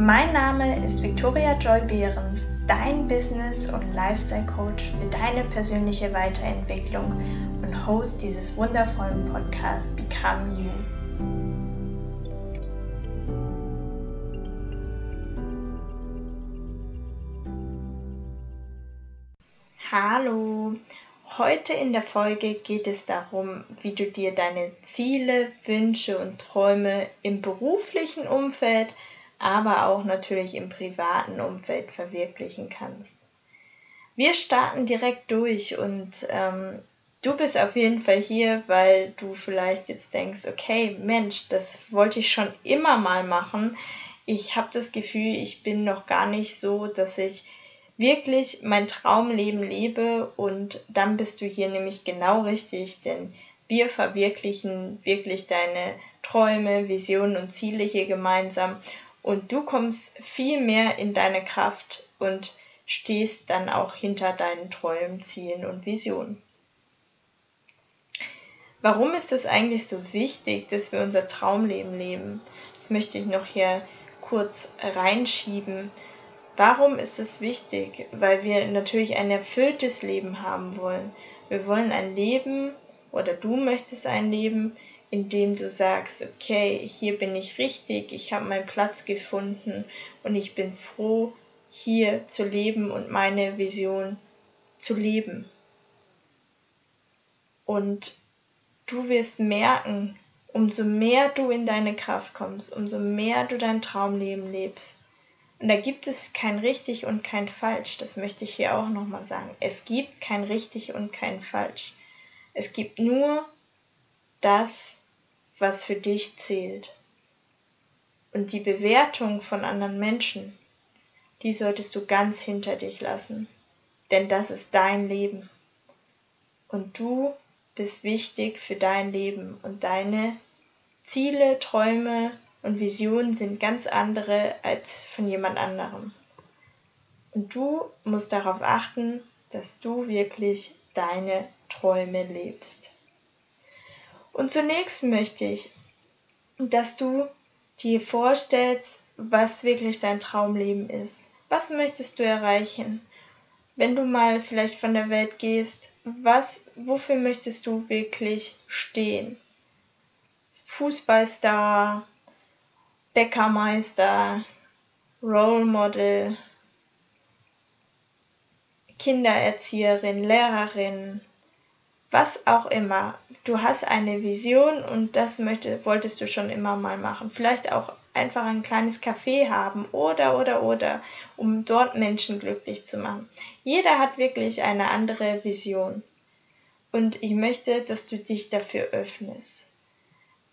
Mein Name ist Victoria Joy Behrens, dein Business- und Lifestyle-Coach für deine persönliche Weiterentwicklung und Host dieses wundervollen Podcasts Become You. Hallo, heute in der Folge geht es darum, wie du dir deine Ziele, Wünsche und Träume im beruflichen Umfeld aber auch natürlich im privaten Umfeld verwirklichen kannst. Wir starten direkt durch und ähm, du bist auf jeden Fall hier, weil du vielleicht jetzt denkst, okay, Mensch, das wollte ich schon immer mal machen. Ich habe das Gefühl, ich bin noch gar nicht so, dass ich wirklich mein Traumleben lebe und dann bist du hier nämlich genau richtig, denn wir verwirklichen wirklich deine Träume, Visionen und Ziele hier gemeinsam und du kommst viel mehr in deine Kraft und stehst dann auch hinter deinen Träumen, Zielen und Visionen. Warum ist es eigentlich so wichtig, dass wir unser Traumleben leben? Das möchte ich noch hier kurz reinschieben. Warum ist es wichtig? Weil wir natürlich ein erfülltes Leben haben wollen. Wir wollen ein Leben oder du möchtest ein Leben, indem du sagst, okay, hier bin ich richtig, ich habe meinen Platz gefunden und ich bin froh, hier zu leben und meine Vision zu leben. Und du wirst merken, umso mehr du in deine Kraft kommst, umso mehr du dein Traumleben lebst. Und da gibt es kein richtig und kein falsch, das möchte ich hier auch nochmal sagen. Es gibt kein richtig und kein falsch. Es gibt nur das, was für dich zählt. Und die Bewertung von anderen Menschen, die solltest du ganz hinter dich lassen, denn das ist dein Leben. Und du bist wichtig für dein Leben und deine Ziele, Träume und Visionen sind ganz andere als von jemand anderem. Und du musst darauf achten, dass du wirklich deine Träume lebst. Und zunächst möchte ich, dass du dir vorstellst, was wirklich dein Traumleben ist. Was möchtest du erreichen? Wenn du mal vielleicht von der Welt gehst, was, wofür möchtest du wirklich stehen? Fußballstar, Bäckermeister, Role Model, Kindererzieherin, Lehrerin, was auch immer. Du hast eine Vision und das möchte, wolltest du schon immer mal machen. Vielleicht auch einfach ein kleines Café haben oder, oder, oder, um dort Menschen glücklich zu machen. Jeder hat wirklich eine andere Vision. Und ich möchte, dass du dich dafür öffnest.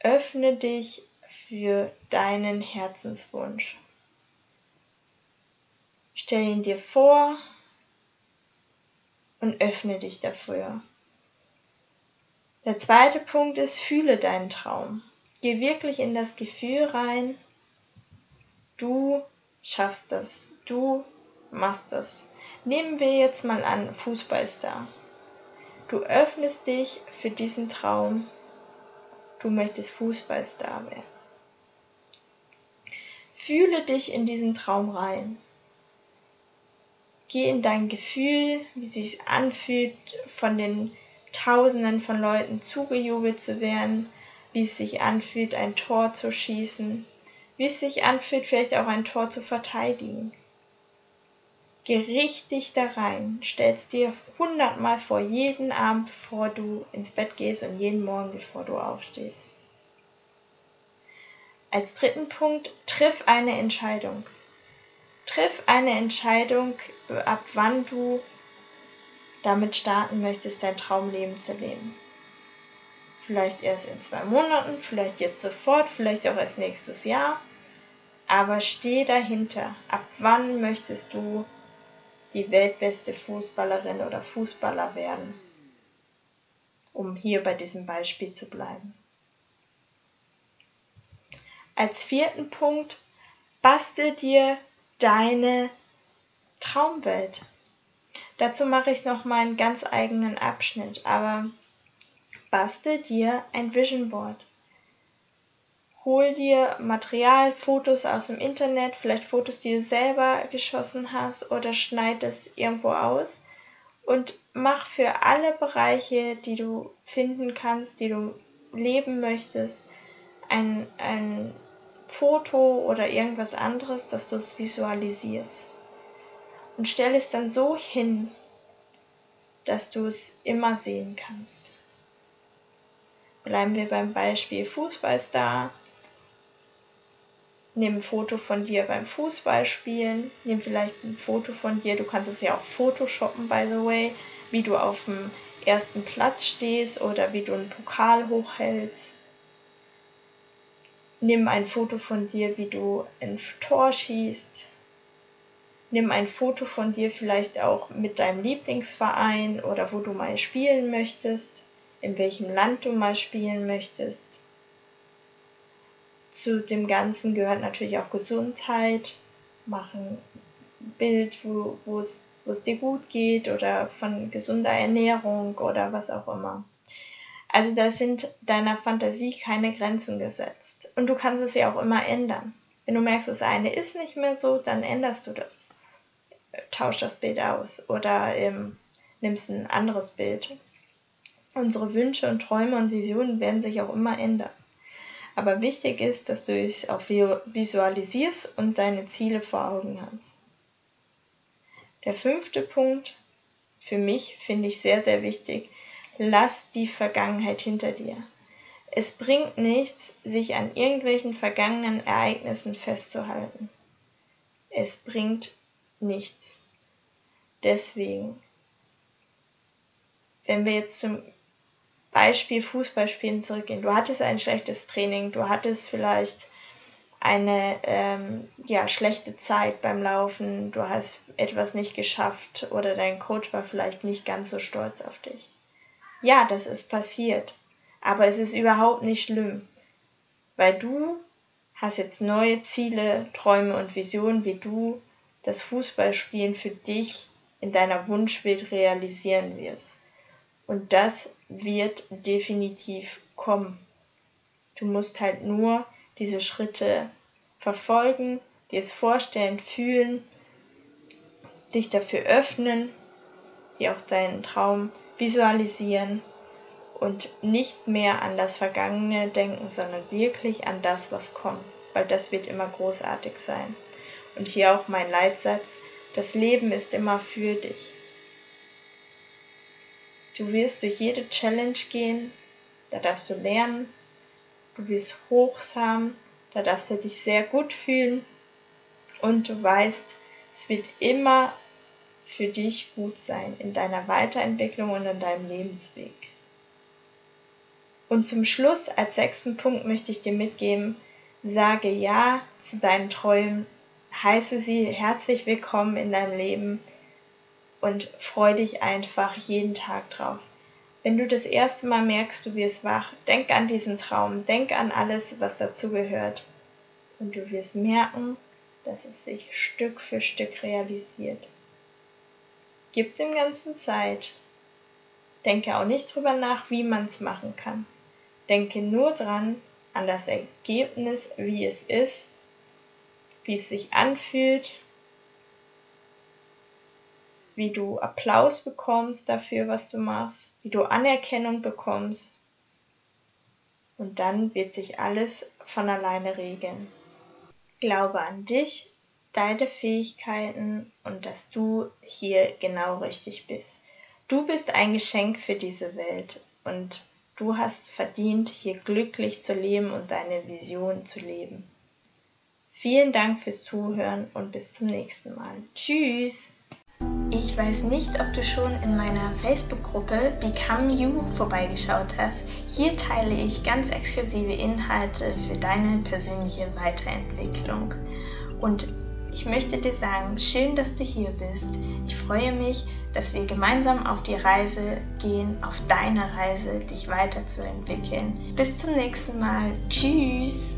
Öffne dich für deinen Herzenswunsch. Stell ihn dir vor und öffne dich dafür. Der zweite Punkt ist, fühle deinen Traum. Geh wirklich in das Gefühl rein, du schaffst das, du machst das. Nehmen wir jetzt mal an Fußballstar. Du öffnest dich für diesen Traum, du möchtest Fußballstar werden. Fühle dich in diesen Traum rein. Geh in dein Gefühl, wie sich anfühlt von den Tausenden von Leuten zugejubelt zu werden, wie es sich anfühlt, ein Tor zu schießen, wie es sich anfühlt, vielleicht auch ein Tor zu verteidigen. Geh richtig da rein, stellst dir hundertmal vor, jeden Abend, bevor du ins Bett gehst und jeden Morgen, bevor du aufstehst. Als dritten Punkt, triff eine Entscheidung. Triff eine Entscheidung, ab wann du damit starten möchtest, dein Traumleben zu leben. Vielleicht erst in zwei Monaten, vielleicht jetzt sofort, vielleicht auch erst nächstes Jahr. Aber steh dahinter. Ab wann möchtest du die weltbeste Fußballerin oder Fußballer werden? um hier bei diesem Beispiel zu bleiben. Als vierten Punkt, bastel dir deine Traumwelt. Dazu mache ich noch mal einen ganz eigenen Abschnitt, aber bastel dir ein Vision Board. Hol dir Material, Fotos aus dem Internet, vielleicht Fotos, die du selber geschossen hast oder schneid es irgendwo aus und mach für alle Bereiche, die du finden kannst, die du leben möchtest, ein, ein Foto oder irgendwas anderes, dass du es visualisierst. Und stell es dann so hin, dass du es immer sehen kannst. Bleiben wir beim Beispiel Fußballstar. Nimm ein Foto von dir beim Fußballspielen. Nimm vielleicht ein Foto von dir. Du kannst es ja auch photoshoppen, by the way, wie du auf dem ersten Platz stehst oder wie du einen Pokal hochhältst. Nimm ein Foto von dir, wie du ein Tor schießt. Nimm ein Foto von dir vielleicht auch mit deinem Lieblingsverein oder wo du mal spielen möchtest, in welchem Land du mal spielen möchtest zu dem Ganzen gehört natürlich auch Gesundheit. Machen Bild, wo, wo, es, wo es dir gut geht oder von gesunder Ernährung oder was auch immer. Also da sind deiner Fantasie keine Grenzen gesetzt. Und du kannst es ja auch immer ändern. Wenn du merkst, das eine ist nicht mehr so, dann änderst du das. Tausch das Bild aus oder ähm, nimmst ein anderes Bild. Unsere Wünsche und Träume und Visionen werden sich auch immer ändern. Aber wichtig ist, dass du es auch visualisierst und deine Ziele vor Augen hast. Der fünfte Punkt, für mich finde ich sehr, sehr wichtig, lass die Vergangenheit hinter dir. Es bringt nichts, sich an irgendwelchen vergangenen Ereignissen festzuhalten. Es bringt nichts. Deswegen, wenn wir jetzt zum Beispiel Fußballspielen zurückgehen. Du hattest ein schlechtes Training, du hattest vielleicht eine ähm, ja, schlechte Zeit beim Laufen, du hast etwas nicht geschafft oder dein Coach war vielleicht nicht ganz so stolz auf dich. Ja, das ist passiert, aber es ist überhaupt nicht schlimm, weil du hast jetzt neue Ziele, Träume und Visionen, wie du das Fußballspielen für dich in deiner Wunschwelt realisieren wirst. Und das wird definitiv kommen. Du musst halt nur diese Schritte verfolgen, dir es vorstellen, fühlen, dich dafür öffnen, dir auch deinen Traum visualisieren und nicht mehr an das Vergangene denken, sondern wirklich an das, was kommt, weil das wird immer großartig sein. Und hier auch mein Leitsatz, das Leben ist immer für dich. Du wirst durch jede Challenge gehen, da darfst du lernen. Du wirst hochsam, da darfst du dich sehr gut fühlen. Und du weißt, es wird immer für dich gut sein in deiner Weiterentwicklung und in deinem Lebensweg. Und zum Schluss als sechsten Punkt möchte ich dir mitgeben, sage Ja zu deinen Träumen, heiße sie herzlich willkommen in deinem Leben und freu dich einfach jeden Tag drauf. Wenn du das erste Mal merkst, du wirst wach, denk an diesen Traum, denk an alles, was dazu gehört. Und du wirst merken, dass es sich Stück für Stück realisiert. Gib dem Ganzen Zeit. Denke auch nicht drüber nach, wie man es machen kann. Denke nur dran, an das Ergebnis, wie es ist, wie es sich anfühlt wie du Applaus bekommst dafür, was du machst, wie du Anerkennung bekommst. Und dann wird sich alles von alleine regeln. Glaube an dich, deine Fähigkeiten und dass du hier genau richtig bist. Du bist ein Geschenk für diese Welt und du hast verdient, hier glücklich zu leben und deine Vision zu leben. Vielen Dank fürs Zuhören und bis zum nächsten Mal. Tschüss! Ich weiß nicht, ob du schon in meiner Facebook-Gruppe Become You vorbeigeschaut hast. Hier teile ich ganz exklusive Inhalte für deine persönliche Weiterentwicklung. Und ich möchte dir sagen, schön, dass du hier bist. Ich freue mich, dass wir gemeinsam auf die Reise gehen, auf deine Reise, dich weiterzuentwickeln. Bis zum nächsten Mal. Tschüss.